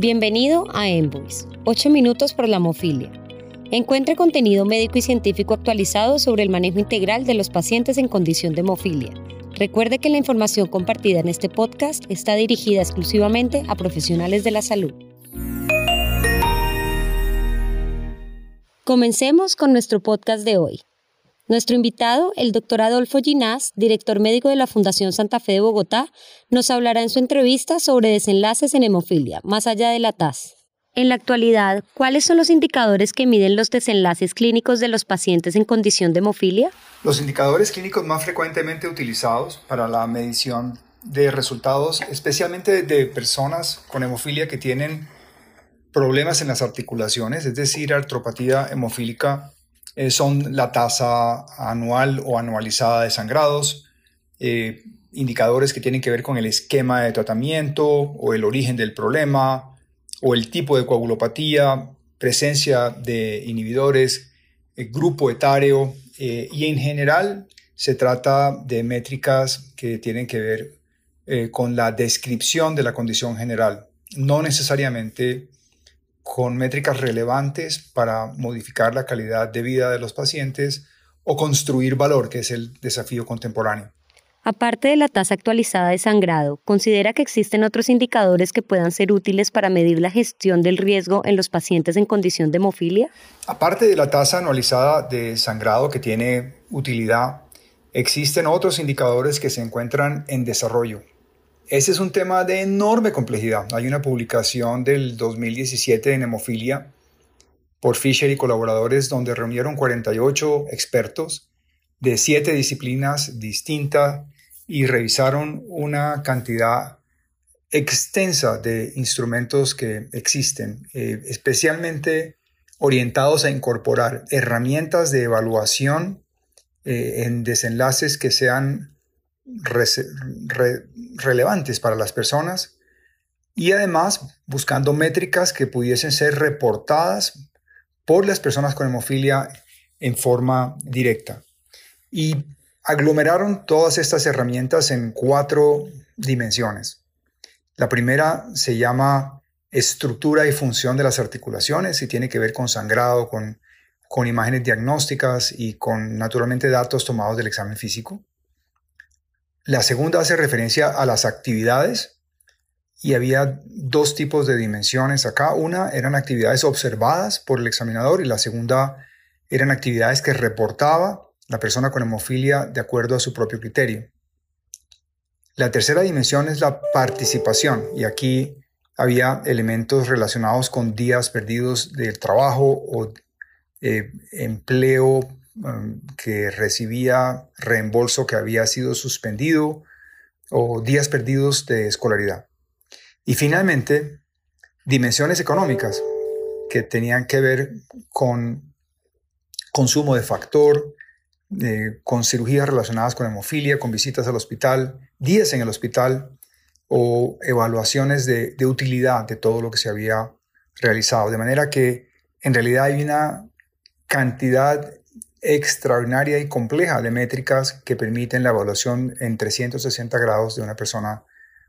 Bienvenido a Envoice, 8 minutos por la hemofilia. Encuentre contenido médico y científico actualizado sobre el manejo integral de los pacientes en condición de hemofilia. Recuerde que la información compartida en este podcast está dirigida exclusivamente a profesionales de la salud. Comencemos con nuestro podcast de hoy. Nuestro invitado, el doctor Adolfo Ginás, director médico de la Fundación Santa Fe de Bogotá, nos hablará en su entrevista sobre desenlaces en hemofilia, más allá de la TAS. En la actualidad, ¿cuáles son los indicadores que miden los desenlaces clínicos de los pacientes en condición de hemofilia? Los indicadores clínicos más frecuentemente utilizados para la medición de resultados, especialmente de personas con hemofilia que tienen problemas en las articulaciones, es decir, artropatía hemofílica eh, son la tasa anual o anualizada de sangrados, eh, indicadores que tienen que ver con el esquema de tratamiento o el origen del problema o el tipo de coagulopatía, presencia de inhibidores, eh, grupo etario y en general se trata de métricas que tienen que ver con la descripción de la condición general, no necesariamente con métricas relevantes para modificar la calidad de vida de los pacientes o construir valor, que es el desafío contemporáneo. Aparte de la tasa actualizada de sangrado, ¿considera que existen otros indicadores que puedan ser útiles para medir la gestión del riesgo en los pacientes en condición de hemofilia? Aparte de la tasa anualizada de sangrado que tiene utilidad, existen otros indicadores que se encuentran en desarrollo ese es un tema de enorme complejidad. Hay una publicación del 2017 en hemofilia por Fisher y colaboradores donde reunieron 48 expertos de siete disciplinas distintas y revisaron una cantidad extensa de instrumentos que existen, eh, especialmente orientados a incorporar herramientas de evaluación eh, en desenlaces que sean relevantes para las personas y además buscando métricas que pudiesen ser reportadas por las personas con hemofilia en forma directa. Y aglomeraron todas estas herramientas en cuatro dimensiones. La primera se llama estructura y función de las articulaciones y tiene que ver con sangrado, con, con imágenes diagnósticas y con naturalmente datos tomados del examen físico. La segunda hace referencia a las actividades y había dos tipos de dimensiones acá. Una eran actividades observadas por el examinador y la segunda eran actividades que reportaba la persona con hemofilia de acuerdo a su propio criterio. La tercera dimensión es la participación y aquí había elementos relacionados con días perdidos del trabajo o eh, empleo que recibía reembolso que había sido suspendido o días perdidos de escolaridad. Y finalmente, dimensiones económicas que tenían que ver con consumo de factor, con cirugías relacionadas con hemofilia, con visitas al hospital, días en el hospital o evaluaciones de, de utilidad de todo lo que se había realizado. De manera que en realidad hay una cantidad extraordinaria y compleja de métricas que permiten la evaluación en 360 grados de una persona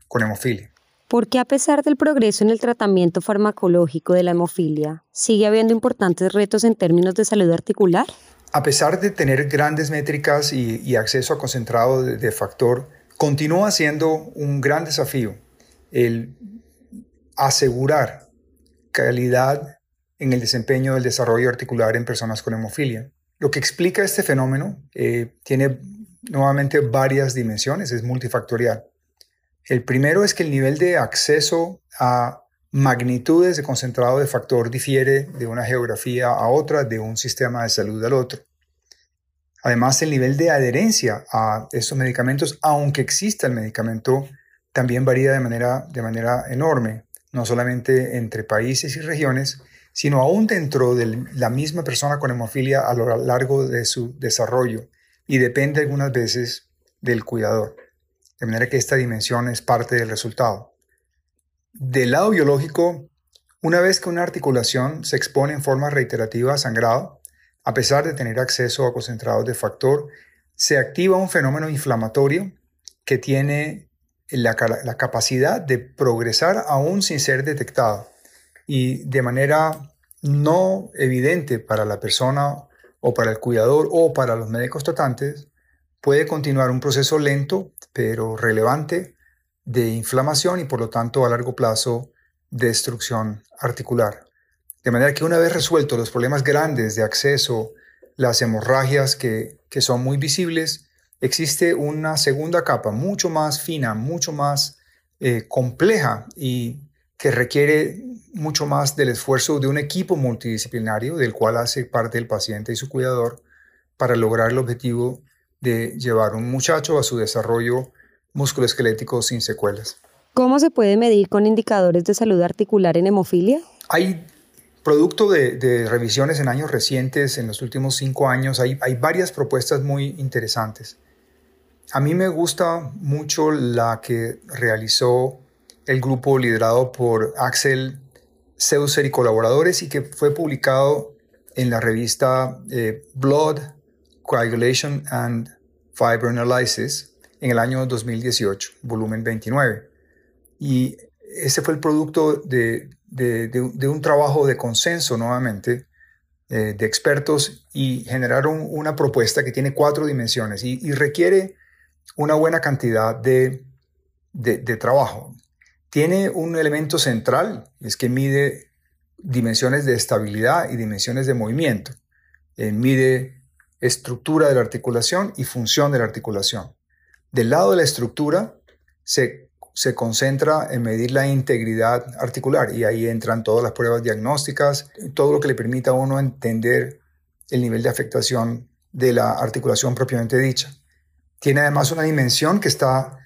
con hemofilia. ¿Por qué a pesar del progreso en el tratamiento farmacológico de la hemofilia, sigue habiendo importantes retos en términos de salud articular? A pesar de tener grandes métricas y, acceso a concentrado de, de factor, continúa siendo un gran desafío el asegurar calidad en el desempeño del desarrollo articular en personas con hemofilia. Lo que explica este fenómeno eh, tiene nuevamente varias dimensiones, es multifactorial. El primero es que el nivel de acceso a magnitudes de concentrado de factor difiere de una geografía a otra, de un sistema de salud al otro. Además, el nivel de adherencia a estos medicamentos, aunque exista el medicamento, también varía de manera, de manera enorme, no solamente entre países y regiones, sino aún dentro de la misma persona con hemofilia a lo largo de su desarrollo y depende algunas veces del cuidador. De manera que esta dimensión es parte del resultado. Del lado biológico, una vez que una articulación se expone en forma reiterativa a sangrado, a pesar de tener acceso a concentrados de factor, se activa un fenómeno inflamatorio que tiene la, la capacidad de progresar aún sin ser detectado y de manera no evidente para la persona o para el cuidador o para los médicos tratantes, puede continuar un proceso lento pero relevante de inflamación y por lo tanto a largo plazo destrucción articular. De manera que una vez resueltos los problemas grandes de acceso, las hemorragias que, son muy visibles, existe una segunda capa mucho más fina, mucho más eh, compleja y que requiere mucho más del esfuerzo de un equipo multidisciplinario del cual hace parte el paciente y su cuidador para lograr el objetivo de llevar un muchacho a su desarrollo musculoesquelético sin secuelas. ¿Cómo se puede medir con indicadores de salud articular en hemofilia? Hay producto de, revisiones en años recientes, en los últimos cinco años, hay, hay varias propuestas muy interesantes. A mí me gusta mucho la que realizó el grupo liderado por Axel Seuser y colaboradores y que fue publicado en la revista eh, Blood, Coagulation and Fibrinolysis en el año 2018, volumen 29. Y ese fue el producto de, un trabajo de consenso nuevamente eh, de expertos y generaron una propuesta que tiene cuatro dimensiones y, requiere una buena cantidad de, trabajo. Tiene un elemento central, es que mide dimensiones de estabilidad y dimensiones de movimiento. Eh, mide estructura de la articulación y función de la articulación. Del lado de la estructura se, se concentra en medir la integridad articular y ahí entran todas las pruebas diagnósticas, todo lo que le permita a uno entender el nivel de afectación de la articulación propiamente dicha. Tiene además una dimensión que está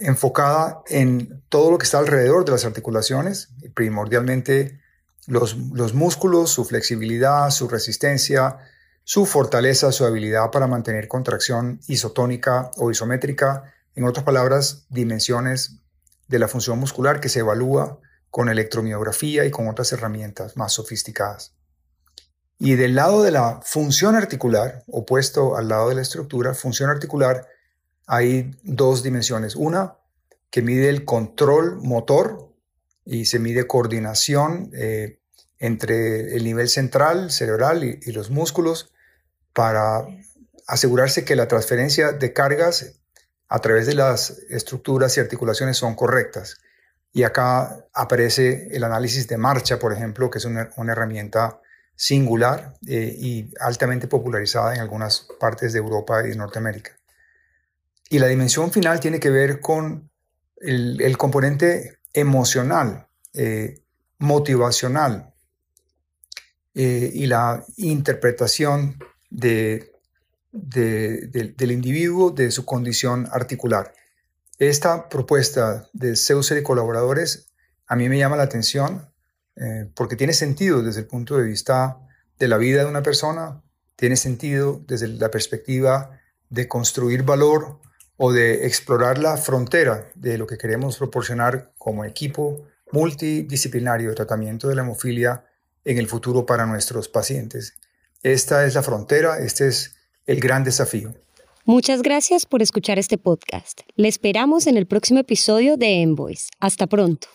enfocada en todo lo que está alrededor de las articulaciones, primordialmente los, los músculos, su flexibilidad, su resistencia, su fortaleza, su habilidad para mantener contracción isotónica o isométrica, en otras palabras, dimensiones de la función muscular que se evalúa con electromiografía y con otras herramientas más sofisticadas. Y del lado de la función articular, opuesto al lado de la estructura, función articular, hay dos dimensiones. Una que mide el control motor y se mide coordinación eh, entre el nivel central, cerebral y, los músculos para asegurarse que la transferencia de cargas a través de las estructuras y articulaciones son correctas. Y acá aparece el análisis de marcha, por ejemplo, que es una, herramienta singular eh, y altamente popularizada en algunas partes de Europa y Norteamérica. Y la dimensión final tiene que ver con el, componente emocional, eh, motivacional eh, y la interpretación de, del individuo, de su condición articular. Esta propuesta de Seuser y colaboradores a mí me llama la atención eh, porque tiene sentido desde el punto de vista de la vida de una persona, tiene sentido desde la perspectiva de construir valor o de explorar la frontera de lo que queremos proporcionar como equipo multidisciplinario de tratamiento de la hemofilia en el futuro para nuestros pacientes. Esta es la frontera, este es el gran desafío. Muchas gracias por escuchar este podcast. Le esperamos en el próximo episodio de Envoys. Hasta pronto.